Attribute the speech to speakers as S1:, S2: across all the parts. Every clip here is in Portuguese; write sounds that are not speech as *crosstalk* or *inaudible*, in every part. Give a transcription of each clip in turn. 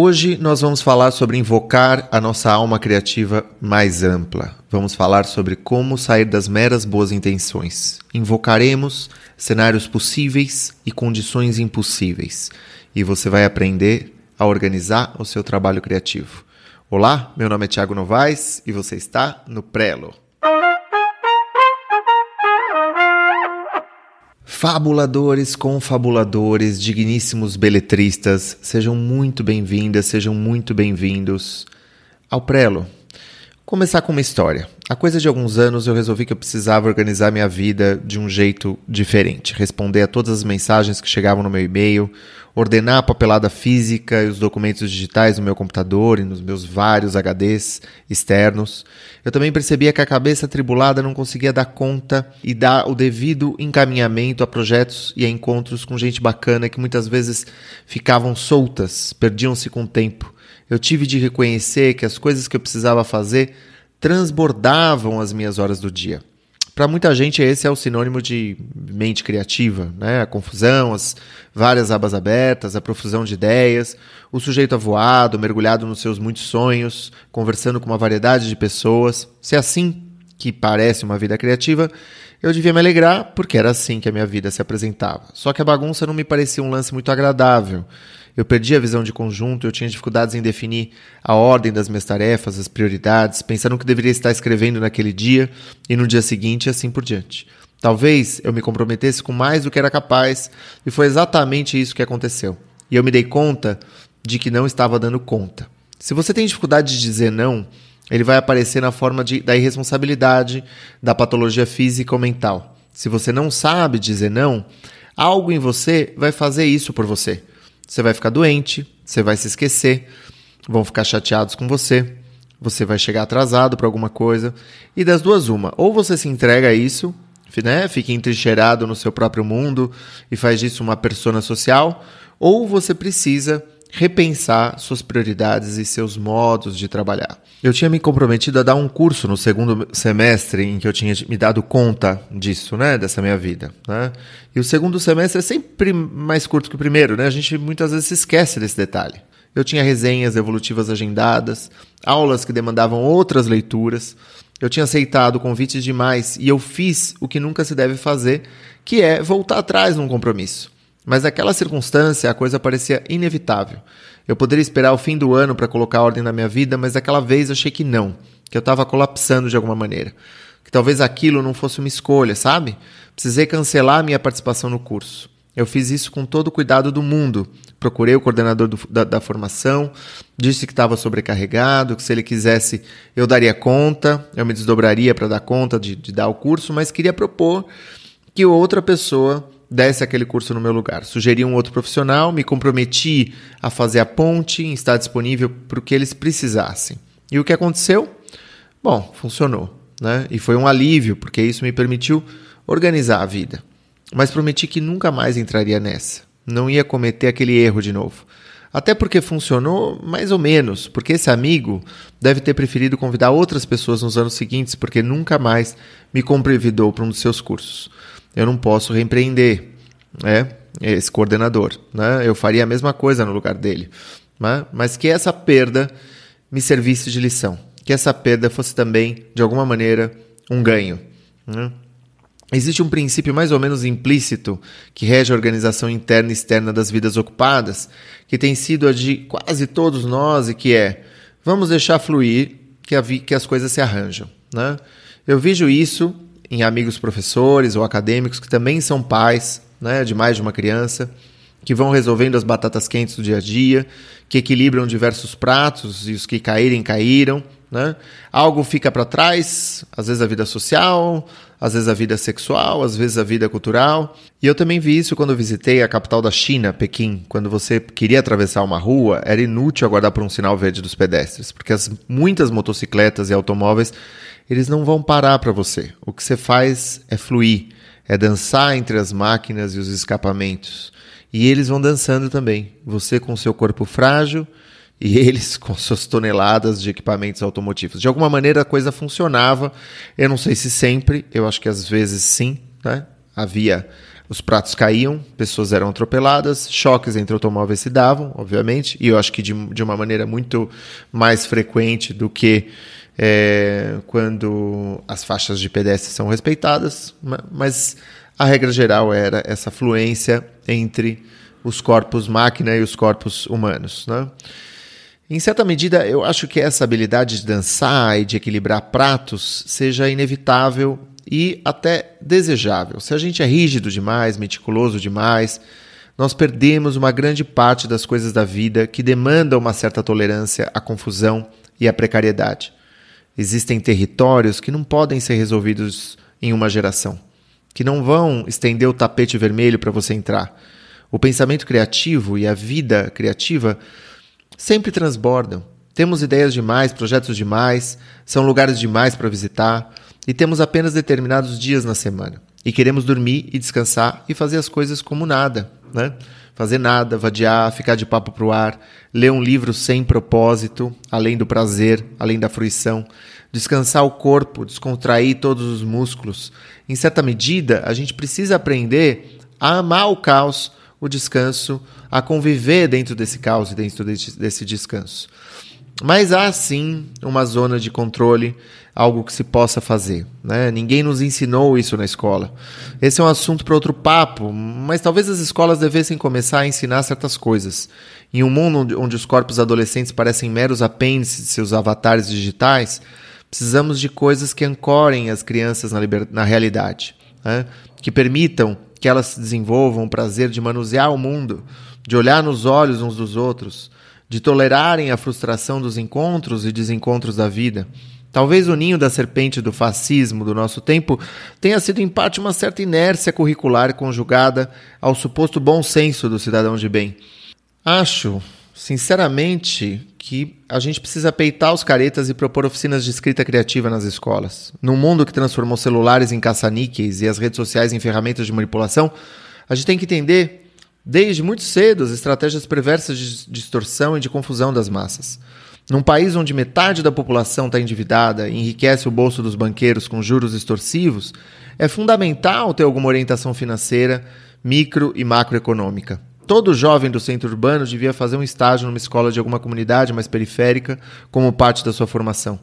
S1: Hoje nós vamos falar sobre invocar a nossa alma criativa mais ampla. Vamos falar sobre como sair das meras boas intenções. Invocaremos cenários possíveis e condições impossíveis. E você vai aprender a organizar o seu trabalho criativo. Olá, meu nome é Thiago Novaes e você está no Prelo. Fabuladores, confabuladores, digníssimos beletristas, sejam muito bem-vindas, sejam muito bem-vindos ao Prelo. Começar com uma história. Há coisa de alguns anos eu resolvi que eu precisava organizar minha vida de um jeito diferente, responder a todas as mensagens que chegavam no meu e-mail, ordenar a papelada física e os documentos digitais no meu computador e nos meus vários HDs externos. Eu também percebia que a cabeça atribulada não conseguia dar conta e dar o devido encaminhamento a projetos e a encontros com gente bacana que muitas vezes ficavam soltas, perdiam-se com o tempo. Eu tive de reconhecer que as coisas que eu precisava fazer transbordavam as minhas horas do dia. Para muita gente, esse é o sinônimo de mente criativa, né? A confusão, as várias abas abertas, a profusão de ideias, o sujeito avoado, mergulhado nos seus muitos sonhos, conversando com uma variedade de pessoas. Se é assim que parece uma vida criativa, eu devia me alegrar porque era assim que a minha vida se apresentava. Só que a bagunça não me parecia um lance muito agradável. Eu perdi a visão de conjunto, eu tinha dificuldades em definir a ordem das minhas tarefas, as prioridades, pensando no que deveria estar escrevendo naquele dia e no dia seguinte e assim por diante. Talvez eu me comprometesse com mais do que era capaz, e foi exatamente isso que aconteceu. E eu me dei conta de que não estava dando conta. Se você tem dificuldade de dizer não, ele vai aparecer na forma de, da irresponsabilidade, da patologia física ou mental. Se você não sabe dizer não, algo em você vai fazer isso por você. Você vai ficar doente, você vai se esquecer, vão ficar chateados com você, você vai chegar atrasado para alguma coisa. E das duas, uma. Ou você se entrega a isso, né? fica entrincheirado no seu próprio mundo e faz disso uma persona social, ou você precisa repensar suas prioridades e seus modos de trabalhar. Eu tinha me comprometido a dar um curso no segundo semestre em que eu tinha me dado conta disso, né, dessa minha vida, né? E o segundo semestre é sempre mais curto que o primeiro, né? A gente muitas vezes se esquece desse detalhe. Eu tinha resenhas evolutivas agendadas, aulas que demandavam outras leituras. Eu tinha aceitado convites demais e eu fiz o que nunca se deve fazer, que é voltar atrás num compromisso. Mas naquela circunstância a coisa parecia inevitável. Eu poderia esperar o fim do ano para colocar ordem na minha vida, mas daquela vez achei que não, que eu estava colapsando de alguma maneira. Que talvez aquilo não fosse uma escolha, sabe? Precisei cancelar a minha participação no curso. Eu fiz isso com todo o cuidado do mundo. Procurei o coordenador do, da, da, formação, disse que estava sobrecarregado, que se ele quisesse eu daria conta, eu me desdobraria para dar conta de, de dar o curso, mas queria propor que outra pessoa desse aquele curso no meu lugar. Sugeri um outro profissional, me comprometi a fazer a ponte, estar disponível para o que eles precisassem. E o que aconteceu? Bom, funcionou. Né? E foi um alívio, porque isso me permitiu organizar a vida. Mas prometi que nunca mais entraria nessa. Não ia cometer aquele erro de novo. Até porque funcionou mais ou menos, porque esse amigo deve ter preferido convidar outras pessoas nos anos seguintes, porque nunca mais me convidou para um dos seus cursos eu não posso reempreender né, esse coordenador. Né? Eu faria a mesma coisa no lugar dele. Né? Mas que essa perda me servisse de lição. Que essa perda fosse também, de alguma maneira, um ganho. Né? Existe um princípio mais ou menos implícito que rege a organização interna e externa das vidas ocupadas, que tem sido a de quase todos nós e que é: vamos deixar fluir que, a que as coisas se arranjam. Né? Eu vejo isso em amigos professores ou acadêmicos que também são pais né, de mais de uma criança, que vão resolvendo as batatas quentes do dia a dia, que equilibram diversos pratos e os que caírem, caíram. Né? Algo fica para trás, às vezes a vida social, às vezes a vida sexual, às vezes a vida cultural. E eu também vi isso quando visitei a capital da China, Pequim. Quando você queria atravessar uma rua, era inútil aguardar por um sinal verde dos pedestres, porque as muitas motocicletas e automóveis eles não vão parar para você. O que você faz é fluir, é dançar entre as máquinas e os escapamentos. E eles vão dançando também. Você com seu corpo frágil e *laughs* eles com suas toneladas de equipamentos automotivos. De alguma maneira a coisa funcionava. Eu não sei se sempre, eu acho que às vezes sim, né? Havia Os pratos caíam, pessoas eram atropeladas, choques entre automóveis se davam, obviamente, e eu acho que de, de uma maneira muito mais frequente do que é, quando as faixas de pedestre são respeitadas, mas a regra geral era essa fluência entre os corpos máquina e os corpos humanos. Né? Em certa medida, eu acho que essa habilidade de dançar e de equilibrar pratos seja inevitável e até desejável. Se a gente é rígido demais, meticuloso demais, nós perdemos uma grande parte das coisas da vida que demandam uma certa tolerância à confusão e à precariedade. Existem territórios que não podem ser resolvidos em uma geração, que não vão estender o tapete vermelho para você entrar. O pensamento criativo e a vida criativa sempre transbordam. Temos ideias demais, projetos demais, são lugares demais para visitar e temos apenas determinados dias na semana. E queremos dormir e descansar e fazer as coisas como nada, né? Fazer nada, vadiar, ficar de papo pro ar, ler um livro sem propósito, além do prazer, além da fruição, descansar o corpo, descontrair todos os músculos. Em certa medida, a gente precisa aprender a amar o caos, o descanso, a conviver dentro desse caos e dentro desse, descanso. Mas há sim uma zona de controle, algo que se possa fazer. Né? Ninguém nos ensinou isso na escola. Esse é um assunto para outro papo, mas talvez as escolas devessem começar a ensinar certas coisas. Em um mundo onde, os corpos adolescentes parecem meros apêndices de seus avatares digitais, precisamos de coisas que ancorem as crianças na, na realidade, né? que permitam que elas se desenvolvam o prazer de manusear o mundo, de olhar nos olhos uns dos outros de tolerarem a frustração dos encontros e desencontros da vida. Talvez o ninho da serpente do fascismo do nosso tempo tenha sido em parte uma certa inércia curricular conjugada ao suposto bom senso do cidadão de bem. Acho, sinceramente, que a gente precisa peitar os caretas e propor oficinas de escrita criativa nas escolas. Num mundo que transformou celulares em caça-níqueis e as redes sociais em ferramentas de manipulação, a gente tem que entender desde muito cedo as estratégias perversas de distorção e de confusão das massas. Num país onde metade da população está endividada e enriquece o bolso dos banqueiros com juros extorsivos, é fundamental ter alguma orientação financeira, micro e macroeconômica. Todo jovem do centro urbano devia fazer um estágio numa escola de alguma comunidade mais periférica como parte da sua formação.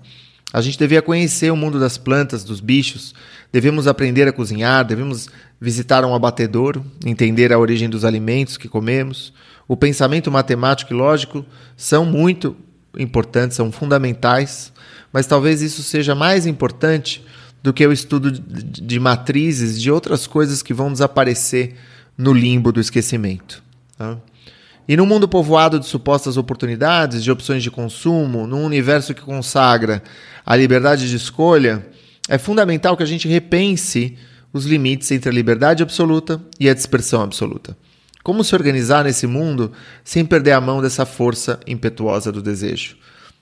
S1: A gente devia conhecer o mundo das plantas, dos bichos, devemos aprender a cozinhar, devemos visitar um abatedouro, entender a origem dos alimentos que comemos. O pensamento matemático e lógico são muito importantes, são fundamentais, mas talvez isso seja mais importante do que o estudo de matrizes, de outras coisas que vão desaparecer no limbo do esquecimento. Tá? E num mundo povoado de supostas oportunidades, de opções de consumo, num universo que consagra a liberdade de escolha, é fundamental que a gente repense os limites entre a liberdade absoluta e a dispersão absoluta. Como se organizar nesse mundo sem perder a mão dessa força impetuosa do desejo?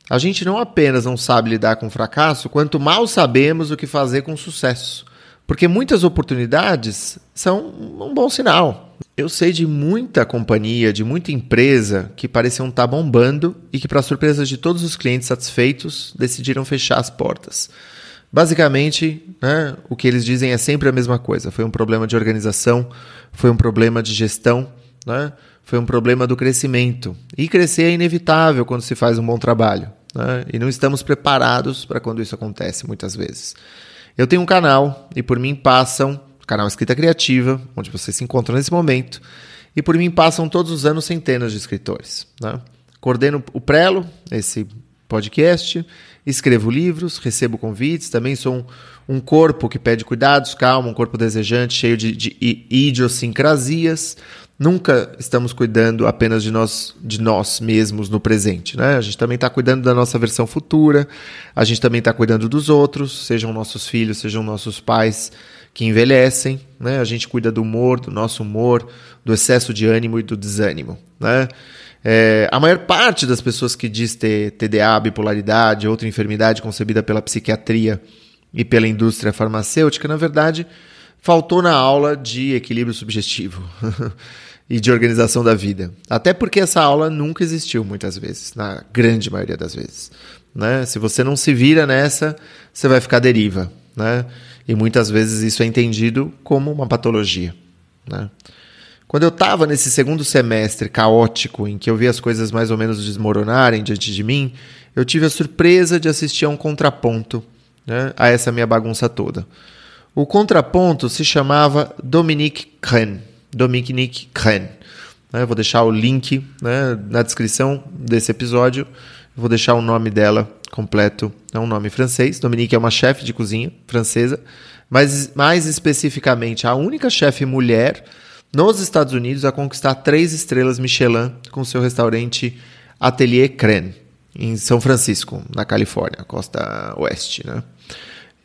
S1: A gente não apenas não sabe lidar com fracasso, quanto mal sabemos o que fazer com sucesso. Porque muitas oportunidades são um bom sinal. Eu sei de muita companhia, de muita empresa que pareciam estar bombando e que, para surpresa de todos os clientes satisfeitos, decidiram fechar as portas. Basicamente, né, o que eles dizem é sempre a mesma coisa. Foi um problema de organização, foi um problema de gestão, né, foi um problema do crescimento. E crescer é inevitável quando se faz um bom trabalho. Né, e não estamos preparados para quando isso acontece, muitas vezes. Eu tenho um canal e por mim passam canal Escrita Criativa, onde você se encontra nesse momento, e por mim passam todos os anos centenas de escritores. Né? Coordeno o Prelo, esse podcast, escrevo livros, recebo convites, também sou um, um corpo que pede cuidados, calma, um corpo desejante, cheio de, de idiosincrasias. Nunca estamos cuidando apenas de nós, de nós mesmos no presente, né? A gente também está cuidando da nossa versão futura, a gente também está cuidando dos outros, sejam nossos filhos, sejam nossos pais, que envelhecem, né? A gente cuida do humor, do nosso humor, do excesso de ânimo e do desânimo, né? É, a maior parte das pessoas que diz ter TDA, bipolaridade, outra enfermidade concebida pela psiquiatria e pela indústria farmacêutica, na verdade, faltou na aula de equilíbrio subjetivo *laughs* e de organização da vida. Até porque essa aula nunca existiu muitas vezes, na grande maioria das vezes. Né? Se você não se vira nessa, você vai ficar deriva. Né? E muitas vezes isso é entendido como uma patologia. Né? Quando eu estava nesse segundo semestre caótico, em que eu vi as coisas mais ou menos desmoronarem diante de mim, eu tive a surpresa de assistir a um contraponto né, a essa minha bagunça toda. O contraponto se chamava Dominique Kren. Dominique Kren. Né, vou deixar o link né, na descrição desse episódio. Vou deixar o nome dela completo. É um nome francês. Dominique é uma chefe de cozinha francesa, mas mais especificamente a única chefe mulher nos Estados Unidos a conquistar três estrelas Michelin com seu restaurante Atelier Cren, em São Francisco, na Califórnia, costa oeste. Né?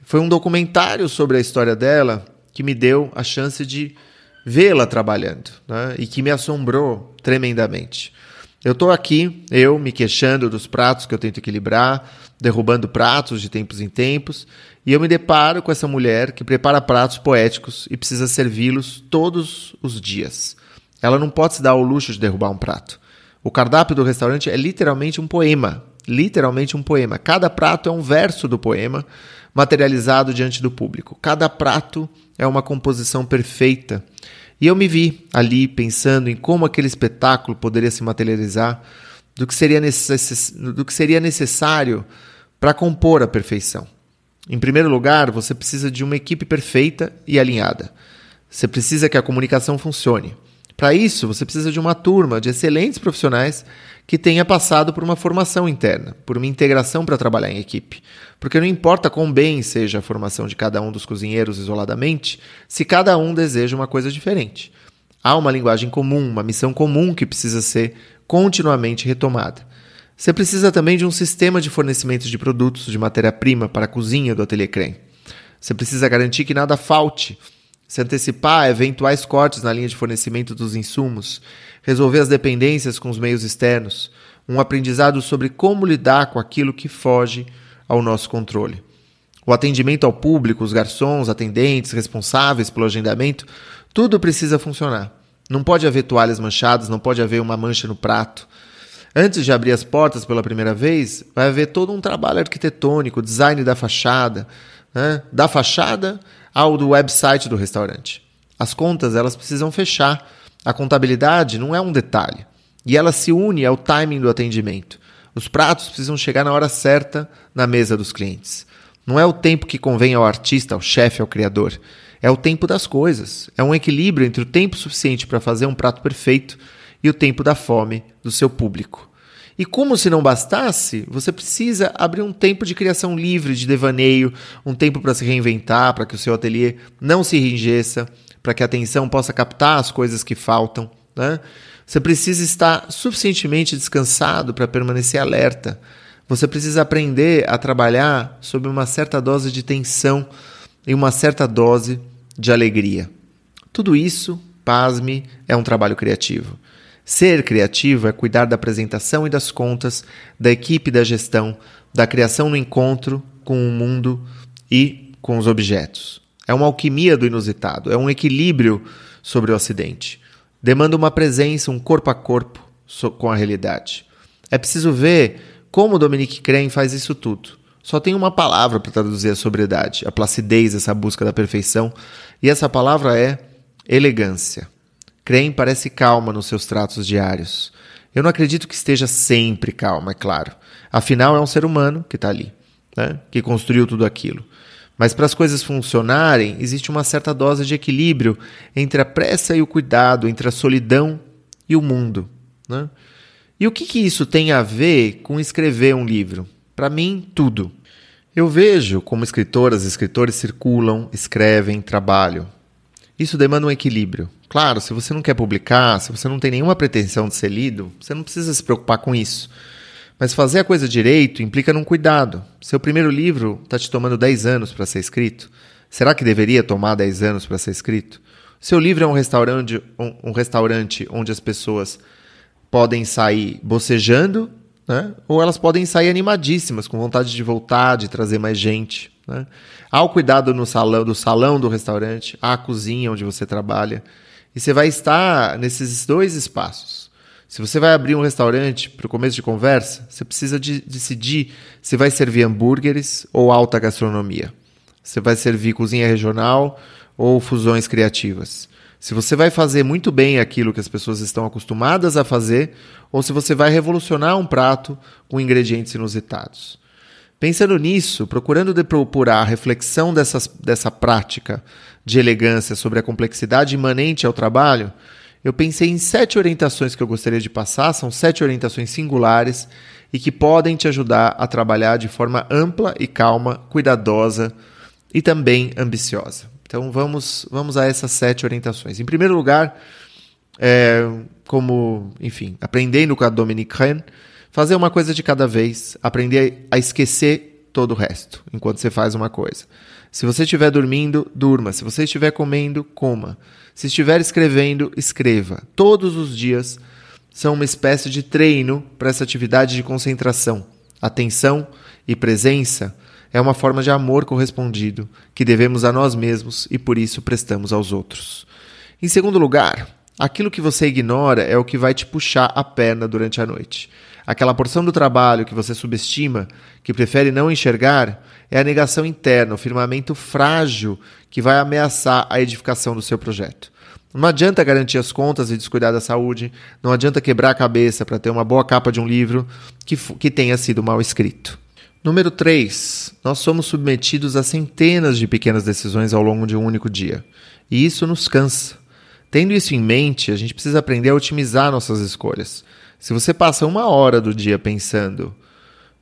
S1: Foi um documentário sobre a história dela que me deu a chance de vê-la trabalhando né? e que me assombrou tremendamente. Eu estou aqui, eu me queixando dos pratos que eu tento equilibrar, derrubando pratos de tempos em tempos, e eu me deparo com essa mulher que prepara pratos poéticos e precisa servi-los todos os dias. Ela não pode se dar ao luxo de derrubar um prato. O cardápio do restaurante é literalmente um poema. Literalmente um poema. Cada prato é um verso do poema materializado diante do público. Cada prato é uma composição perfeita e eu me vi ali pensando em como aquele espetáculo poderia se materializar, do que seria, necess... do que seria necessário para compor a perfeição. Em primeiro lugar, você precisa de uma equipe perfeita e alinhada. Você precisa que a comunicação funcione. Para isso, você precisa de uma turma de excelentes profissionais que tenha passado por uma formação interna, por uma integração para trabalhar em equipe. Porque não importa quão bem seja a formação de cada um dos cozinheiros isoladamente, se cada um deseja uma coisa diferente. Há uma linguagem comum, uma missão comum que precisa ser continuamente retomada. Você precisa também de um sistema de fornecimento de produtos de matéria-prima para a cozinha do Ateliê Crem. Você precisa garantir que nada falte se antecipar a eventuais cortes na linha de fornecimento dos insumos, resolver as dependências com os meios externos, um aprendizado sobre como lidar com aquilo que foge ao nosso controle. O atendimento ao público, os garçons, atendentes, responsáveis pelo agendamento, tudo precisa funcionar. Não pode haver toalhas manchadas, não pode haver uma mancha no prato. Antes de abrir as portas pela primeira vez, vai haver todo um trabalho arquitetônico, design da fachada, né? da fachada ao do website do restaurante. As contas elas precisam fechar. A contabilidade não é um detalhe. E ela se une ao timing do atendimento. Os pratos precisam chegar na hora certa na mesa dos clientes. Não é o tempo que convém ao artista, ao chefe, ao criador. É o tempo das coisas. É um equilíbrio entre o tempo suficiente para fazer um prato perfeito e o tempo da fome do seu público. E como se não bastasse, você precisa abrir um tempo de criação livre, de devaneio, um tempo para se reinventar, para que o seu ateliê não se enrijeça, para que a atenção possa captar as coisas que faltam. Né? Você precisa estar suficientemente descansado para permanecer alerta. Você precisa aprender a trabalhar sob uma certa dose de tensão e uma certa dose de alegria. Tudo isso, pasme, é um trabalho criativo. Ser criativo é cuidar da apresentação e das contas, da equipe da gestão, da criação no encontro com o mundo e com os objetos. É uma alquimia do inusitado, é um equilíbrio sobre o acidente. Demanda uma presença, um corpo a corpo com a realidade. É preciso ver como Dominique Crane faz isso tudo. Só tem uma palavra para traduzir a sobriedade, a placidez, essa busca da perfeição, e essa palavra é elegância. Crane parece calma nos seus tratos diários. Eu não acredito que esteja sempre calma, é claro. Afinal, é um ser humano que está ali, né? que construiu tudo aquilo. Mas para as coisas funcionarem, existe uma certa dose de equilíbrio entre a pressa e o cuidado, entre a solidão e o mundo. Né? E o que, que isso tem a ver com escrever um livro? Para mim, tudo. Eu vejo como escritoras e escritores circulam, escrevem, trabalham. Isso demanda um equilíbrio. Claro, se você não quer publicar, se você não tem nenhuma pretensão de ser lido, você não precisa se preocupar com isso. Mas fazer a coisa direito implica num cuidado. Seu primeiro livro está te tomando 10 anos para ser escrito. Será que deveria tomar 10 anos para ser escrito? Seu livro é um restaurante, um, um restaurante onde as pessoas podem sair bocejando, né? ou elas podem sair animadíssimas, com vontade de voltar, de trazer mais gente. Né? Há o cuidado no salão, do salão do restaurante, há a cozinha onde você trabalha. E você vai estar nesses dois espaços. Se você vai abrir um restaurante para o começo de conversa, você precisa de decidir se vai servir hambúrgueres ou alta gastronomia. Você vai servir cozinha regional ou fusões criativas. Se você vai fazer muito bem aquilo que as pessoas estão acostumadas a fazer, ou se você vai revolucionar um prato com ingredientes inusitados. Pensando nisso, procurando depurar a reflexão dessas, dessa prática de elegância sobre a complexidade imanente ao trabalho, eu pensei em sete orientações que eu gostaria de passar, são sete orientações singulares e que podem te ajudar a trabalhar de forma ampla e calma, cuidadosa e também ambiciosa. Então vamos, vamos a essas sete orientações. Em primeiro lugar, é, como, enfim, aprendendo com a Dominique Rennes, fazer uma coisa de cada vez, aprender a esquecer todo o resto enquanto você faz uma coisa. Se você estiver dormindo, durma. Se você estiver comendo, coma. Se estiver escrevendo, escreva. Todos os dias são uma espécie de treino para essa atividade de concentração. Atenção e presença é uma forma de amor correspondido que devemos a nós mesmos e por isso prestamos aos outros. Em segundo lugar, aquilo que você ignora é o que vai te puxar a perna durante a noite. Aquela porção do trabalho que você subestima, que prefere não enxergar, é a negação interna, o firmamento frágil que vai ameaçar a edificação do seu projeto. Não adianta garantir as contas e descuidar da saúde, não adianta quebrar a cabeça para ter uma boa capa de um livro que, que tenha sido mal escrito. Número 3. Nós somos submetidos a centenas de pequenas decisões ao longo de um único dia. E isso nos cansa. Tendo isso em mente, a gente precisa aprender a otimizar nossas escolhas. Se você passa uma hora do dia pensando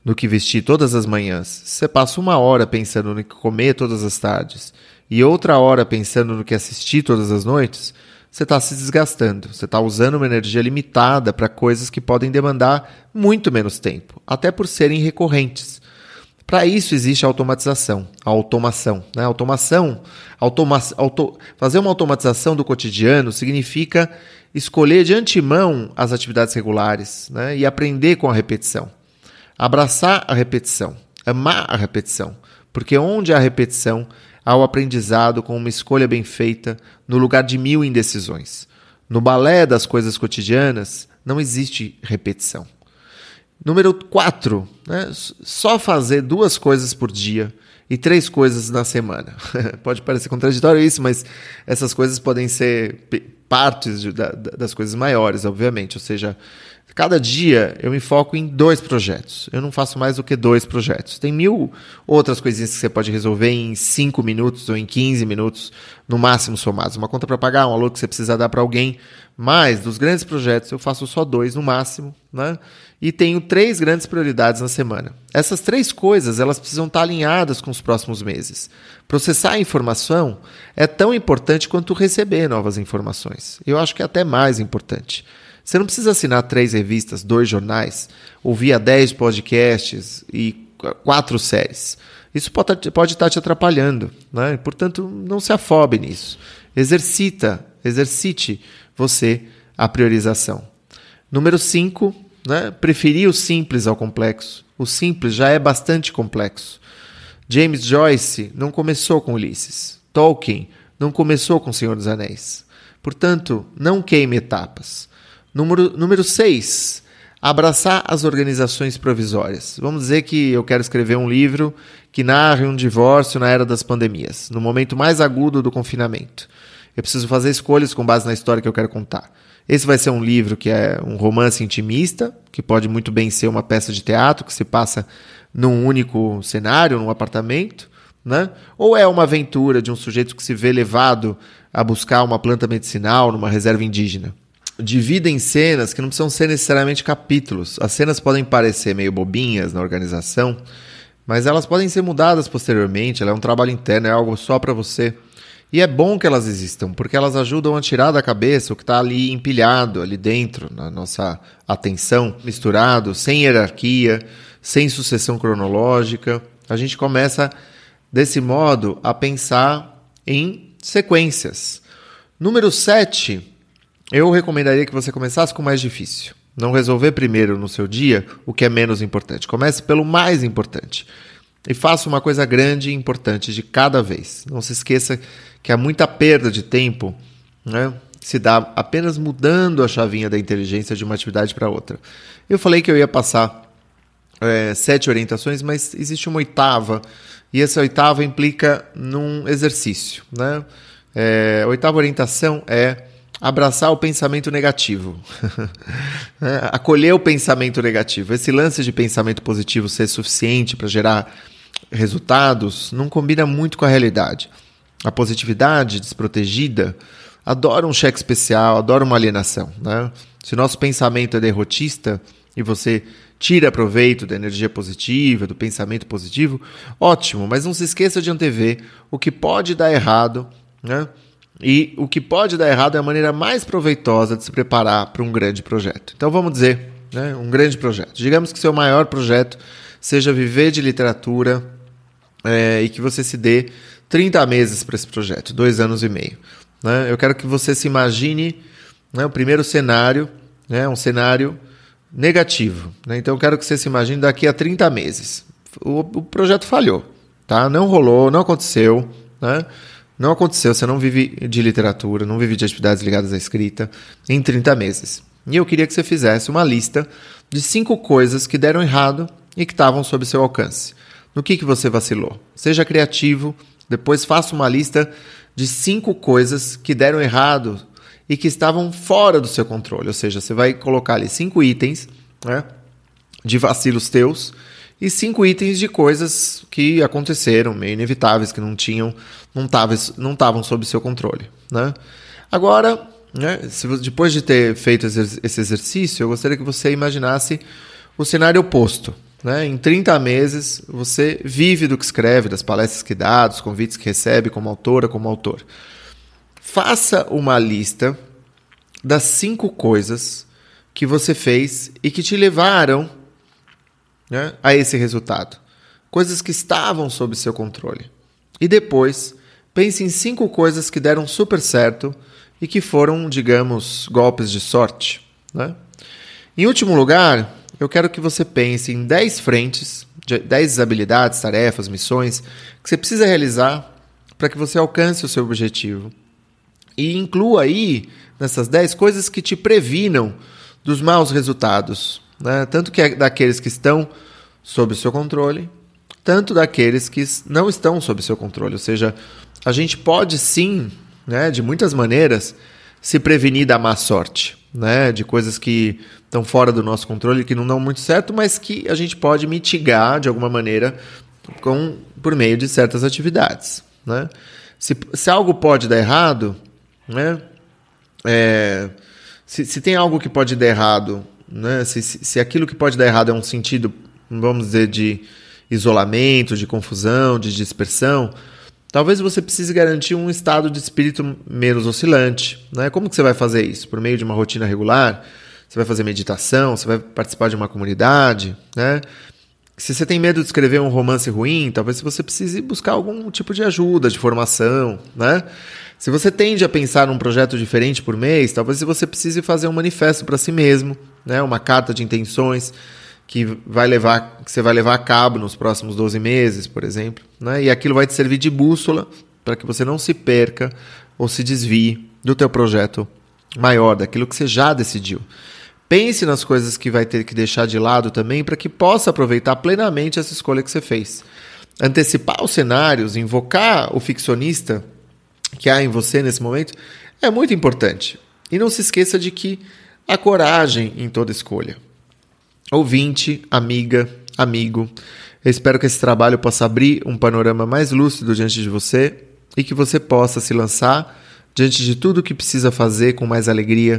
S1: no que vestir todas as manhãs, se você passa uma hora pensando no que comer todas as tardes e outra hora pensando no que assistir todas as noites, você está se desgastando. Você está usando uma energia limitada para coisas que podem demandar muito menos tempo, até por serem recorrentes. Para isso existe a automatização, a automação. Né? Automação, automa auto fazer uma automatização do cotidiano significa escolher de antemão as atividades regulares né? e aprender com a repetição. Abraçar a repetição, amar a repetição, porque onde há repetição, há o aprendizado com uma escolha bem feita no lugar de mil indecisões. No balé das coisas cotidianas, não existe repetição. Número 4, né? só fazer duas coisas por dia e três coisas na semana. *laughs* Pode parecer contraditório isso, mas essas coisas podem ser partes de, da, das coisas maiores, obviamente. Ou seja, cada dia eu me foco em dois projetos. Eu não faço mais do que dois projetos. Tem mil outras coisinhas que você pode resolver em cinco minutos ou em 15 minutos, no máximo somados. Uma conta para pagar, um aluno que você precisa dar para alguém. Mas dos grandes projetos eu faço só dois no máximo, né? E tenho três grandes prioridades na semana. Essas três coisas elas precisam estar alinhadas com os próximos meses. Processar a informação é tão importante quanto receber novas informações. Eu acho que é até mais importante. Você não precisa assinar três revistas, dois jornais, ouvir dez podcasts e quatro séries. Isso pode, pode estar te atrapalhando. Né? Portanto, não se afobe nisso. Exercita, exercite você a priorização. Número 5, né? preferir o simples ao complexo. O simples já é bastante complexo. James Joyce não começou com Ulisses. Tolkien não começou com Senhor dos Anéis. Portanto, não queime etapas. Número, número 6. Abraçar as organizações provisórias. Vamos dizer que eu quero escrever um livro que narre um divórcio na era das pandemias, no momento mais agudo do confinamento. Eu preciso fazer escolhas com base na história que eu quero contar. Esse vai ser um livro que é um romance intimista, que pode muito bem ser uma peça de teatro que se passa num único cenário, num apartamento, né? Ou é uma aventura de um sujeito que se vê levado a buscar uma planta medicinal numa reserva indígena. Divida em cenas que não precisam ser necessariamente capítulos. As cenas podem parecer meio bobinhas na organização, mas elas podem ser mudadas posteriormente. Ela é um trabalho interno, é algo só para você. E é bom que elas existam, porque elas ajudam a tirar da cabeça o que está ali empilhado, ali dentro, na nossa atenção, misturado, sem hierarquia, sem sucessão cronológica. A gente começa, desse modo, a pensar em sequências. Número 7, eu recomendaria que você começasse com o mais difícil. Não resolver primeiro no seu dia o que é menos importante. Comece pelo mais importante. E faça uma coisa grande e importante de cada vez. Não se esqueça que há muita perda de tempo né, se dá apenas mudando a chavinha da inteligência de uma atividade para outra. Eu falei que eu ia passar é, sete orientações, mas existe uma oitava, e essa oitava implica num exercício. Né? É, a oitava orientação é abraçar o pensamento negativo. *laughs* é, acolher o pensamento negativo. Esse lance de pensamento positivo ser suficiente para gerar resultados não combina muito com a realidade. A positividade desprotegida adora um cheque especial, adora uma alienação. Né? Se o nosso pensamento é derrotista e você tira proveito da energia positiva, do pensamento positivo, ótimo, mas não se esqueça de antever o que pode dar errado, né? E o que pode dar errado é a maneira mais proveitosa de se preparar para um grande projeto. Então vamos dizer, né, um grande projeto. Digamos que seu maior projeto seja viver de literatura é, e que você se dê 30 meses para esse projeto, dois anos e meio. Né? Eu quero que você se imagine né, o primeiro cenário, né, um cenário negativo. Né? Então eu quero que você se imagine daqui a 30 meses. O, o projeto falhou, tá? não rolou, não aconteceu. Né? Não aconteceu, você não vive de literatura, não vive de atividades ligadas à escrita em 30 meses. E eu queria que você fizesse uma lista de cinco coisas que deram errado e que estavam sob seu alcance. No que, que você vacilou? Seja criativo, depois faça uma lista de cinco coisas que deram errado e que estavam fora do seu controle. Ou seja, você vai colocar ali cinco itens né, de vacilos teus e cinco itens de coisas que aconteceram, meio inevitáveis, que não tinham, não estavam não tavam sob seu controle. Né? Agora, né, se, depois de ter feito esse exercício, eu gostaria que você imaginasse o cenário oposto. Né? Em 30 meses, você vive do que escreve, das palestras que dá, dos convites que recebe como autora, como autor. Faça uma lista das cinco coisas que você fez e que te levaram né, a esse resultado. Coisas que estavam sob seu controle. E depois, pense em cinco coisas que deram super certo e que foram, digamos, golpes de sorte. Né? Em último lugar, eu quero que você pense em 10 frentes, 10 habilidades, tarefas, missões que você precisa realizar para que você alcance o seu objetivo. E inclua aí, nessas 10 coisas que te previnam dos maus resultados né? tanto que é daqueles que estão sob seu controle, tanto daqueles que não estão sob seu controle. Ou seja, a gente pode sim, né, de muitas maneiras, se prevenir da má sorte, né, de coisas que estão fora do nosso controle, que não dão muito certo, mas que a gente pode mitigar de alguma maneira com, por meio de certas atividades. Né? Se, se algo pode dar errado, né, é, se, se tem algo que pode dar errado né? Se, se aquilo que pode dar errado é um sentido, vamos dizer, de isolamento, de confusão, de dispersão, talvez você precise garantir um estado de espírito menos oscilante. Né? Como que você vai fazer isso? Por meio de uma rotina regular? Você vai fazer meditação? Você vai participar de uma comunidade? Né? Se você tem medo de escrever um romance ruim, talvez você precise buscar algum tipo de ajuda, de formação, né? Se você tende a pensar num projeto diferente por mês, talvez você precise fazer um manifesto para si mesmo, né? Uma carta de intenções que vai levar que você vai levar a cabo nos próximos 12 meses, por exemplo, né? E aquilo vai te servir de bússola para que você não se perca ou se desvie do teu projeto maior, daquilo que você já decidiu. Pense nas coisas que vai ter que deixar de lado também para que possa aproveitar plenamente essa escolha que você fez. Antecipar os cenários, invocar o ficcionista que há em você nesse momento é muito importante. E não se esqueça de que há coragem em toda escolha. Ouvinte, amiga, amigo, eu espero que esse trabalho possa abrir um panorama mais lúcido diante de você e que você possa se lançar diante de tudo o que precisa fazer com mais alegria,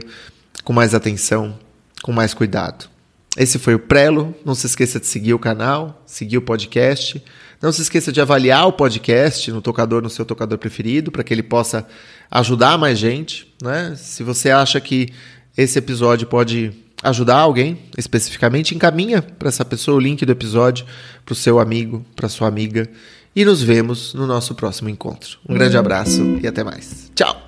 S1: com mais atenção com mais cuidado. Esse foi o Prelo. Não se esqueça de seguir o canal, seguir o podcast. Não se esqueça de avaliar o podcast no tocador, no seu tocador preferido, para que ele possa ajudar mais gente. Né? Se você acha que esse episódio pode ajudar alguém especificamente, encaminha para essa pessoa o link do episódio para o seu amigo, para sua amiga. E nos vemos no nosso próximo encontro. Um grande abraço e até mais. Tchau!